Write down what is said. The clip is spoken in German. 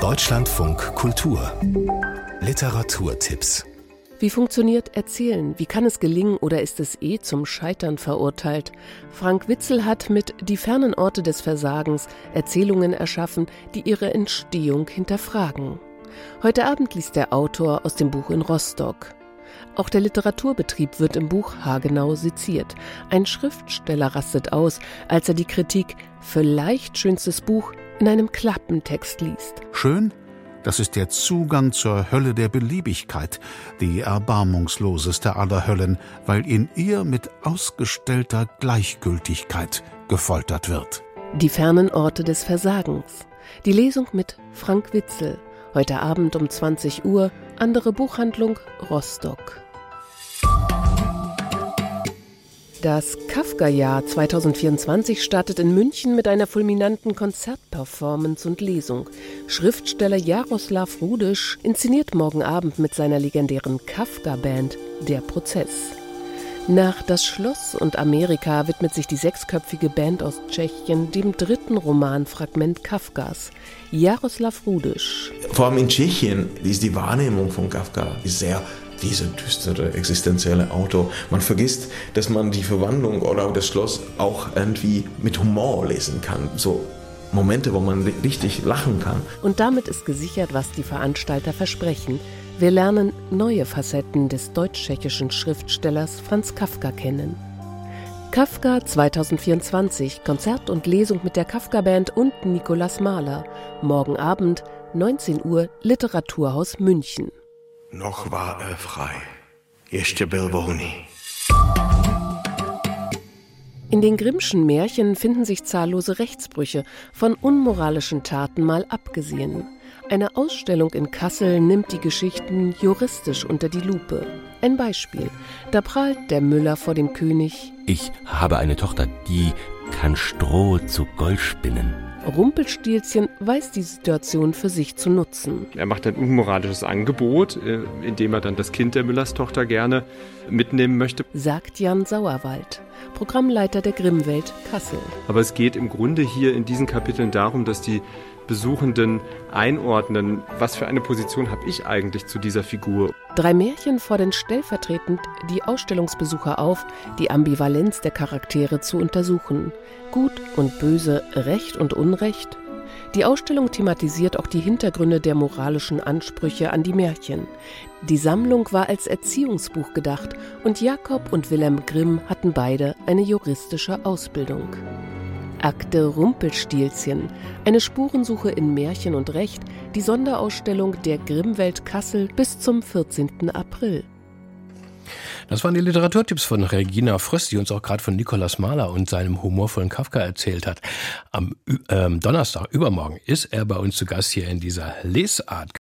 Deutschlandfunk Kultur Literaturtipps wie funktioniert Erzählen? Wie kann es gelingen oder ist es eh zum Scheitern verurteilt? Frank Witzel hat mit Die fernen Orte des Versagens Erzählungen erschaffen, die ihre Entstehung hinterfragen. Heute Abend liest der Autor aus dem Buch in Rostock. Auch der Literaturbetrieb wird im Buch haargenau seziert. Ein Schriftsteller rastet aus, als er die Kritik vielleicht schönstes Buch in einem Klappentext liest. Schön das ist der Zugang zur Hölle der Beliebigkeit, die erbarmungsloseste aller Höllen, weil in ihr mit ausgestellter Gleichgültigkeit gefoltert wird. Die fernen Orte des Versagens. Die Lesung mit Frank Witzel. Heute Abend um 20 Uhr, andere Buchhandlung Rostock. Das Kafka-Jahr 2024 startet in München mit einer fulminanten Konzertperformance und Lesung. Schriftsteller Jaroslav Rudisch inszeniert morgen Abend mit seiner legendären Kafka-Band Der Prozess. Nach Das Schloss und Amerika widmet sich die sechsköpfige Band aus Tschechien dem dritten Roman Fragment Kafkas. Jaroslav Rudisch. Vor allem in Tschechien ist die Wahrnehmung von Kafka sehr dieser düstere existenzielle Autor. Man vergisst, dass man die Verwandlung oder das Schloss auch irgendwie mit Humor lesen kann. So Momente, wo man richtig lachen kann. Und damit ist gesichert, was die Veranstalter versprechen. Wir lernen neue Facetten des deutsch-tschechischen Schriftstellers Franz Kafka kennen. Kafka 2024, Konzert und Lesung mit der Kafka-Band und Nikolaus Mahler. Morgen Abend, 19 Uhr, Literaturhaus München. Noch war er frei. Ještě byl volný. In den Grimmschen Märchen finden sich zahllose Rechtsbrüche, von unmoralischen Taten mal abgesehen. Eine Ausstellung in Kassel nimmt die Geschichten juristisch unter die Lupe. Ein Beispiel. Da prahlt der Müller vor dem König. Ich habe eine Tochter, die kann Stroh zu Gold spinnen. Rumpelstilzchen weiß die Situation für sich zu nutzen. Er macht ein unmoralisches Angebot, äh, indem er dann das Kind der Müllerstochter gerne mitnehmen möchte. Sagt Jan Sauerwald, Programmleiter der Grimmwelt Kassel. Aber es geht im Grunde hier in diesen Kapiteln darum, dass die Besuchenden einordnen, was für eine Position habe ich eigentlich zu dieser Figur. Drei Märchen fordern stellvertretend die Ausstellungsbesucher auf, die Ambivalenz der Charaktere zu untersuchen. Gut und böse, Recht und Unrecht. Die Ausstellung thematisiert auch die Hintergründe der moralischen Ansprüche an die Märchen. Die Sammlung war als Erziehungsbuch gedacht und Jakob und Wilhelm Grimm hatten beide eine juristische Ausbildung. Akte Rumpelstilzchen, eine Spurensuche in Märchen und Recht, die Sonderausstellung der Grimmwelt Kassel bis zum 14. April. Das waren die Literaturtipps von Regina Fröst, die uns auch gerade von Nikolaus Mahler und seinem humorvollen Kafka erzählt hat. Am ähm, Donnerstag, übermorgen, ist er bei uns zu Gast hier in dieser Lesart.